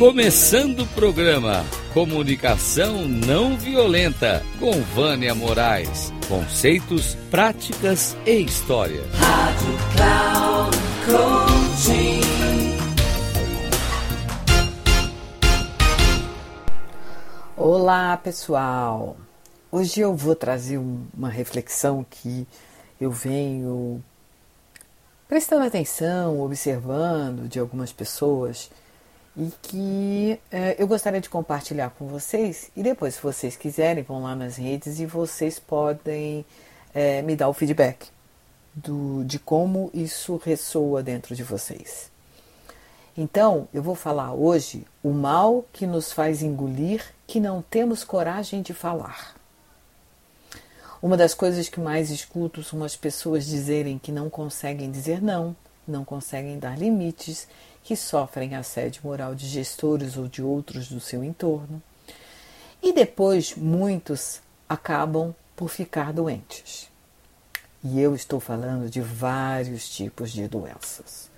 Começando o programa Comunicação Não Violenta com Vânia Moraes. Conceitos, práticas e história. Rádio Cloud Coaching. Olá, pessoal. Hoje eu vou trazer uma reflexão que eu venho prestando atenção, observando de algumas pessoas e que é, eu gostaria de compartilhar com vocês. E depois, se vocês quiserem, vão lá nas redes e vocês podem é, me dar o feedback do, de como isso ressoa dentro de vocês. Então, eu vou falar hoje o mal que nos faz engolir que não temos coragem de falar. Uma das coisas que mais escuto são as pessoas dizerem que não conseguem dizer não, não conseguem dar limites, que sofrem assédio moral de gestores ou de outros do seu entorno. E depois muitos acabam por ficar doentes. E eu estou falando de vários tipos de doenças,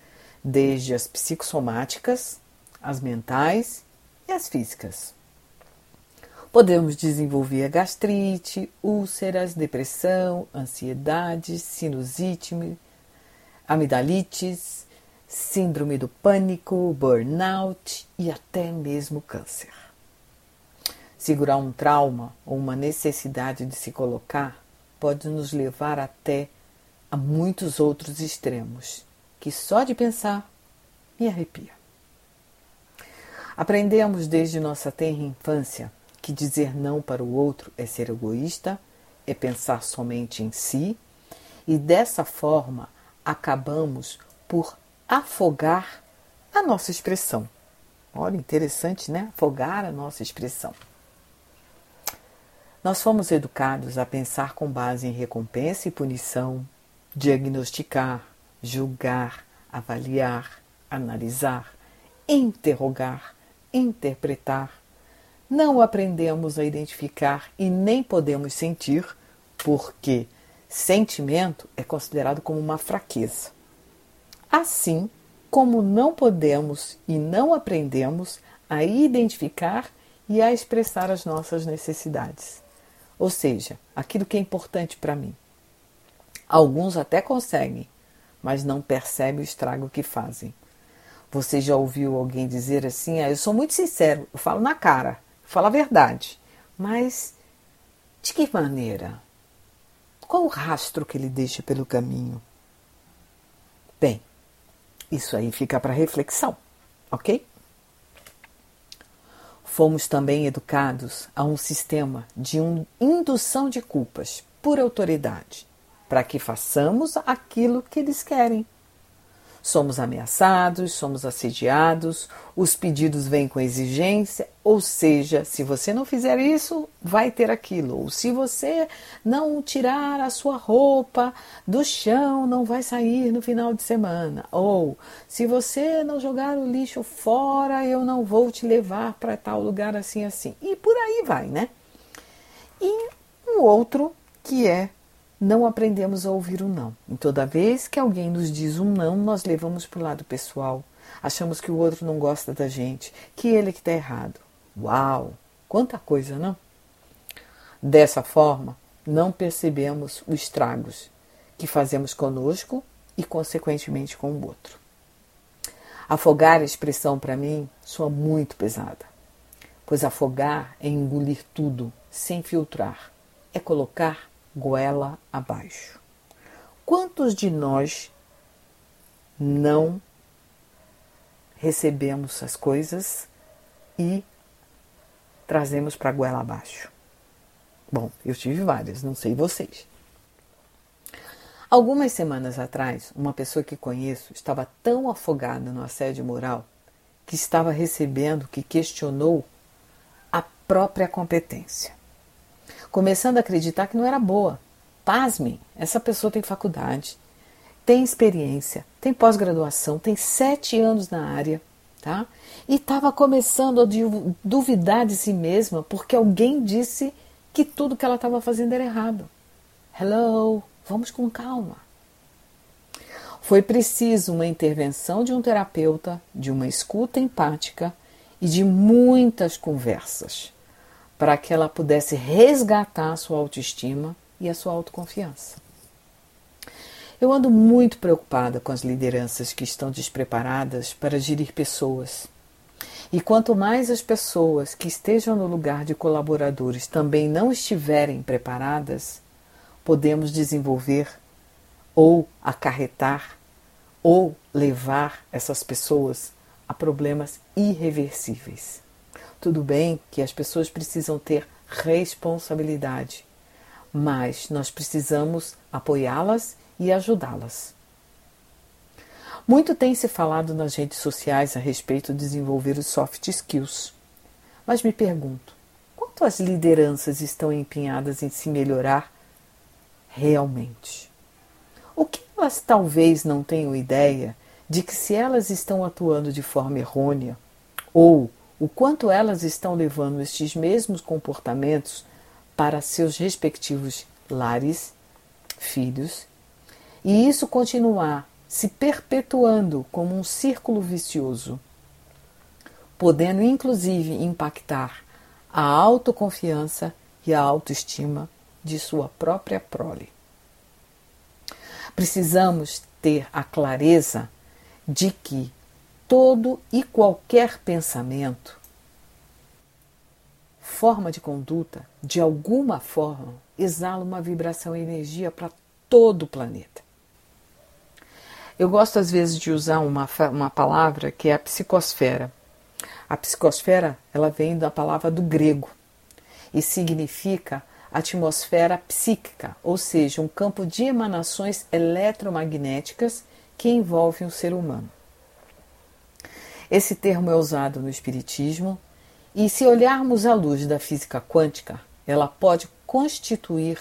desde as psicossomáticas, as mentais e as físicas. Podemos desenvolver gastrite, úlceras, depressão, ansiedade, sinusite, amidalites, síndrome do pânico, burnout e até mesmo câncer. Segurar um trauma ou uma necessidade de se colocar pode nos levar até a muitos outros extremos, que só de pensar me arrepia. Aprendemos desde nossa tenra infância que dizer não para o outro é ser egoísta, é pensar somente em si, e dessa forma acabamos por afogar a nossa expressão. Olha, interessante, né? Afogar a nossa expressão. Nós fomos educados a pensar com base em recompensa e punição, diagnosticar, julgar, avaliar, analisar, interrogar, interpretar, não aprendemos a identificar e nem podemos sentir, porque sentimento é considerado como uma fraqueza. Assim como não podemos e não aprendemos a identificar e a expressar as nossas necessidades. Ou seja, aquilo que é importante para mim. Alguns até conseguem, mas não percebem o estrago que fazem. Você já ouviu alguém dizer assim: ah, eu sou muito sincero, eu falo na cara. Fala a verdade. Mas de que maneira? Qual o rastro que ele deixa pelo caminho? Bem, isso aí fica para reflexão, ok? Fomos também educados a um sistema de um indução de culpas por autoridade, para que façamos aquilo que eles querem. Somos ameaçados, somos assediados, os pedidos vêm com exigência, ou seja, se você não fizer isso, vai ter aquilo. Ou se você não tirar a sua roupa do chão, não vai sair no final de semana. Ou se você não jogar o lixo fora, eu não vou te levar para tal lugar assim assim. E por aí vai, né? E um outro que é não aprendemos a ouvir o não. E toda vez que alguém nos diz um não, nós levamos para o lado pessoal. Achamos que o outro não gosta da gente, que ele que está errado. Uau! Quanta coisa, não? Dessa forma, não percebemos os estragos que fazemos conosco e, consequentemente, com o outro. Afogar a expressão para mim soa muito pesada, pois afogar é engolir tudo sem filtrar, é colocar goela abaixo. Quantos de nós não recebemos as coisas e trazemos para goela abaixo? Bom, eu tive várias, não sei vocês. Algumas semanas atrás, uma pessoa que conheço estava tão afogada no assédio moral que estava recebendo que questionou a própria competência começando a acreditar que não era boa. Pasmem, essa pessoa tem faculdade, tem experiência, tem pós-graduação, tem sete anos na área, tá? E estava começando a duvidar de si mesma porque alguém disse que tudo que ela estava fazendo era errado. Hello, vamos com calma. Foi preciso uma intervenção de um terapeuta, de uma escuta empática e de muitas conversas para que ela pudesse resgatar a sua autoestima e a sua autoconfiança. Eu ando muito preocupada com as lideranças que estão despreparadas para gerir pessoas. E quanto mais as pessoas que estejam no lugar de colaboradores também não estiverem preparadas, podemos desenvolver ou acarretar ou levar essas pessoas a problemas irreversíveis. Tudo bem que as pessoas precisam ter responsabilidade, mas nós precisamos apoiá-las e ajudá-las. Muito tem se falado nas redes sociais a respeito de desenvolver os soft skills. Mas me pergunto, quanto as lideranças estão empenhadas em se melhorar realmente? O que elas talvez não tenham ideia de que se elas estão atuando de forma errônea, ou o quanto elas estão levando estes mesmos comportamentos para seus respectivos lares, filhos, e isso continuar se perpetuando como um círculo vicioso, podendo inclusive impactar a autoconfiança e a autoestima de sua própria prole. Precisamos ter a clareza de que todo e qualquer pensamento, forma de conduta, de alguma forma, exala uma vibração e energia para todo o planeta. Eu gosto às vezes de usar uma, uma palavra que é a psicosfera. A psicosfera ela vem da palavra do grego e significa atmosfera psíquica, ou seja, um campo de emanações eletromagnéticas que envolve o ser humano. Esse termo é usado no Espiritismo. E, se olharmos à luz da física quântica, ela pode constituir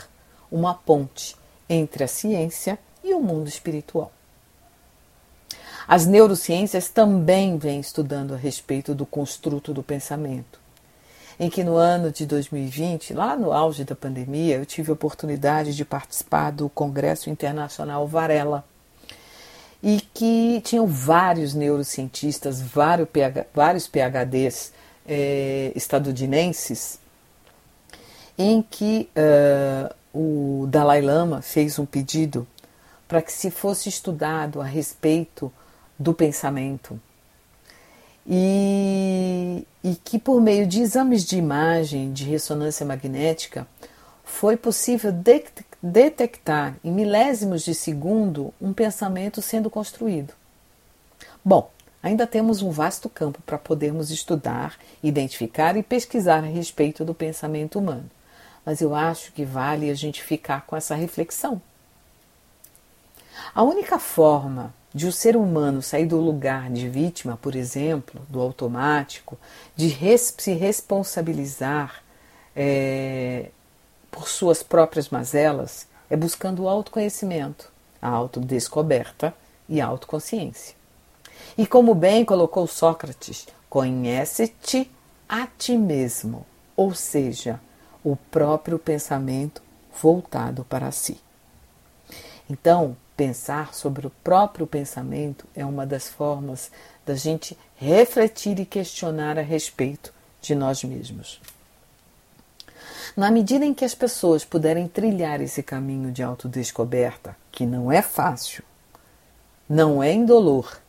uma ponte entre a ciência e o mundo espiritual. As neurociências também vêm estudando a respeito do construto do pensamento, em que no ano de 2020, lá no auge da pandemia, eu tive a oportunidade de participar do Congresso Internacional Varela, e que tinham vários neurocientistas, vários, PH, vários PhDs é, estadunidenses, em que uh, o Dalai Lama fez um pedido para que se fosse estudado a respeito do pensamento. E, e que por meio de exames de imagem de ressonância magnética foi possível detectar em milésimos de segundo um pensamento sendo construído. Bom, ainda temos um vasto campo para podermos estudar, identificar e pesquisar a respeito do pensamento humano, mas eu acho que vale a gente ficar com essa reflexão. A única forma de o ser humano sair do lugar de vítima, por exemplo, do automático, de res se responsabilizar é, por suas próprias mazelas é buscando o autoconhecimento, a autodescoberta e a autoconsciência. E como bem colocou Sócrates, conhece-te a ti mesmo, ou seja, o próprio pensamento voltado para si. Então, pensar sobre o próprio pensamento é uma das formas da gente refletir e questionar a respeito de nós mesmos. Na medida em que as pessoas puderem trilhar esse caminho de autodescoberta, que não é fácil, não é indolor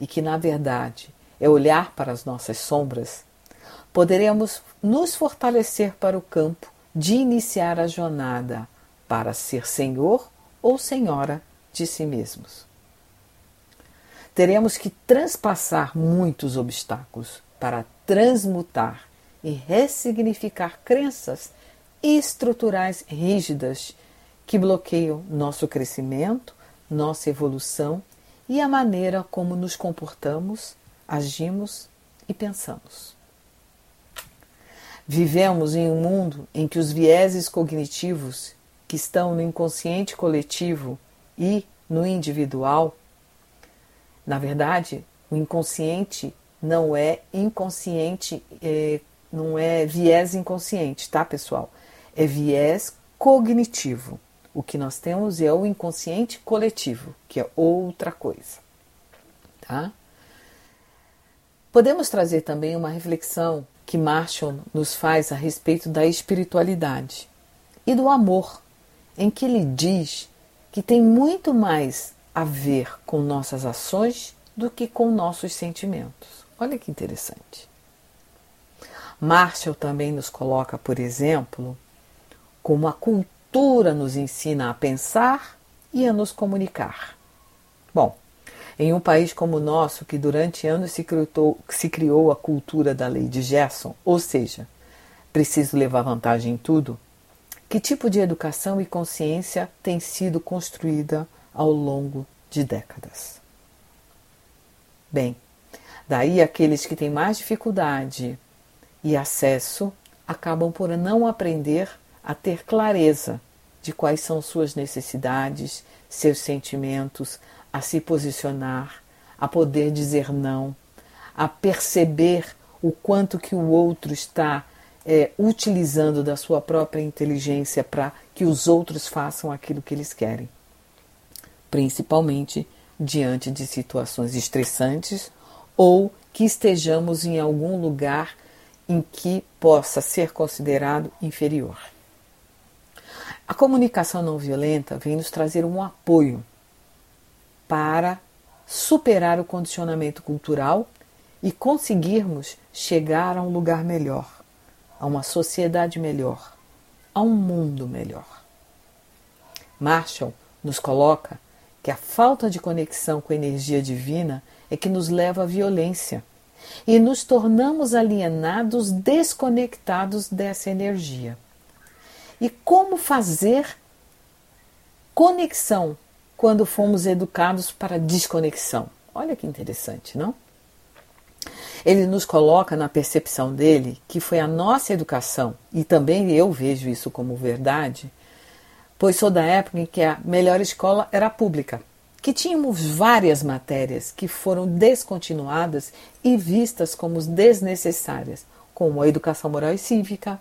e que, na verdade, é olhar para as nossas sombras, poderemos nos fortalecer para o campo de iniciar a jornada para ser senhor ou senhora de si mesmos. Teremos que transpassar muitos obstáculos para transmutar e ressignificar crenças estruturais rígidas que bloqueiam nosso crescimento, nossa evolução e a maneira como nos comportamos, agimos e pensamos. Vivemos em um mundo em que os vieses cognitivos que estão no inconsciente coletivo e no individual, na verdade, o inconsciente não é inconsciente, é, não é viés inconsciente, tá, pessoal? É viés cognitivo. O que nós temos é o inconsciente coletivo, que é outra coisa. Tá? Podemos trazer também uma reflexão que Marshall nos faz a respeito da espiritualidade e do amor, em que ele diz que tem muito mais a ver com nossas ações do que com nossos sentimentos. Olha que interessante. Marshall também nos coloca, por exemplo, como a cultura nos ensina a pensar e a nos comunicar. Bom, em um país como o nosso, que durante anos se criou, se criou a cultura da lei de Gerson, ou seja, preciso levar vantagem em tudo, que tipo de educação e consciência tem sido construída ao longo de décadas? Bem, daí aqueles que têm mais dificuldade e acesso acabam por não aprender a ter clareza de quais são suas necessidades, seus sentimentos, a se posicionar, a poder dizer não, a perceber o quanto que o outro está é, utilizando da sua própria inteligência para que os outros façam aquilo que eles querem, principalmente diante de situações estressantes ou que estejamos em algum lugar em que possa ser considerado inferior. A comunicação não violenta vem nos trazer um apoio para superar o condicionamento cultural e conseguirmos chegar a um lugar melhor, a uma sociedade melhor, a um mundo melhor. Marshall nos coloca que a falta de conexão com a energia divina é que nos leva à violência e nos tornamos alienados, desconectados dessa energia. E como fazer conexão quando fomos educados para desconexão? Olha que interessante, não? Ele nos coloca na percepção dele que foi a nossa educação, e também eu vejo isso como verdade, pois sou da época em que a melhor escola era pública, que tínhamos várias matérias que foram descontinuadas e vistas como desnecessárias, como a educação moral e cívica,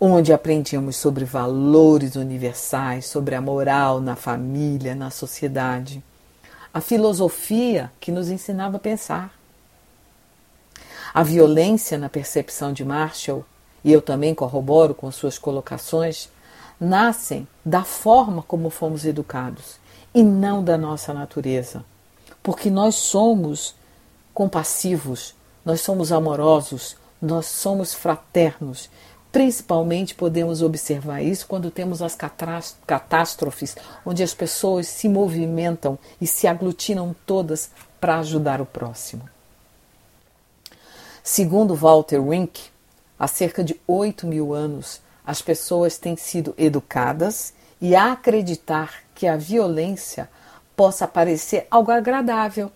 onde aprendíamos sobre valores universais, sobre a moral na família, na sociedade, a filosofia que nos ensinava a pensar. A violência na percepção de Marshall, e eu também corroboro com suas colocações, nascem da forma como fomos educados e não da nossa natureza. Porque nós somos compassivos, nós somos amorosos, nós somos fraternos Principalmente podemos observar isso quando temos as catástrofes, onde as pessoas se movimentam e se aglutinam todas para ajudar o próximo. Segundo Walter Wink, há cerca de 8 mil anos, as pessoas têm sido educadas e a acreditar que a violência possa parecer algo agradável.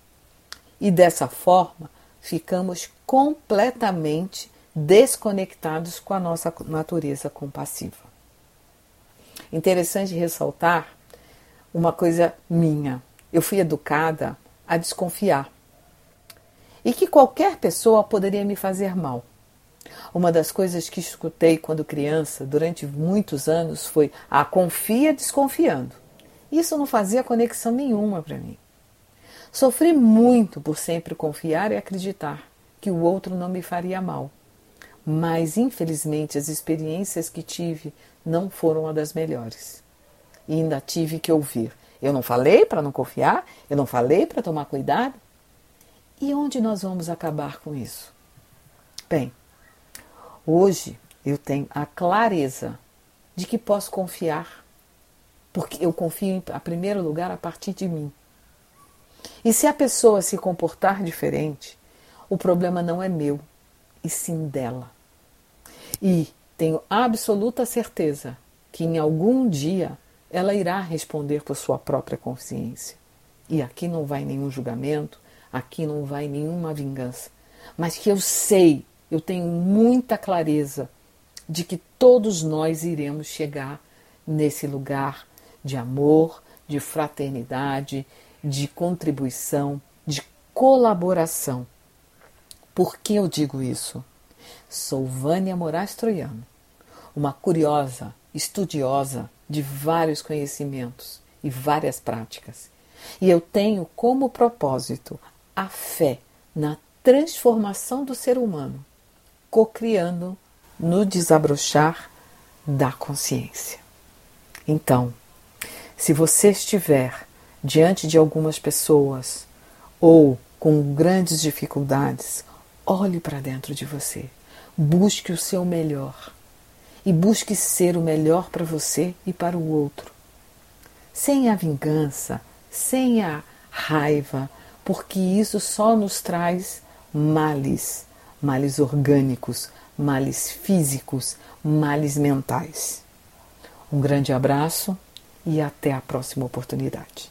E dessa forma, ficamos completamente desconectados com a nossa natureza compassiva. Interessante ressaltar uma coisa minha. Eu fui educada a desconfiar e que qualquer pessoa poderia me fazer mal. Uma das coisas que escutei quando criança, durante muitos anos, foi: a ah, confia desconfiando. Isso não fazia conexão nenhuma para mim. Sofri muito por sempre confiar e acreditar que o outro não me faria mal mas infelizmente as experiências que tive não foram uma das melhores. E ainda tive que ouvir. Eu não falei para não confiar, eu não falei para tomar cuidado. E onde nós vamos acabar com isso? Bem, hoje eu tenho a clareza de que posso confiar, porque eu confio em a primeiro lugar a partir de mim. E se a pessoa se comportar diferente, o problema não é meu, e sim dela. E tenho absoluta certeza que em algum dia ela irá responder por sua própria consciência. E aqui não vai nenhum julgamento, aqui não vai nenhuma vingança, mas que eu sei, eu tenho muita clareza de que todos nós iremos chegar nesse lugar de amor, de fraternidade, de contribuição, de colaboração. Por que eu digo isso? Sou Vânia Moraes Troiano, uma curiosa, estudiosa de vários conhecimentos e várias práticas. E eu tenho como propósito a fé na transformação do ser humano, cocriando no desabrochar da consciência. Então, se você estiver diante de algumas pessoas ou com grandes dificuldades, olhe para dentro de você, busque o seu melhor e busque ser o melhor para você e para o outro. Sem a vingança, sem a raiva, porque isso só nos traz males, males orgânicos, males físicos, males mentais. Um grande abraço e até a próxima oportunidade.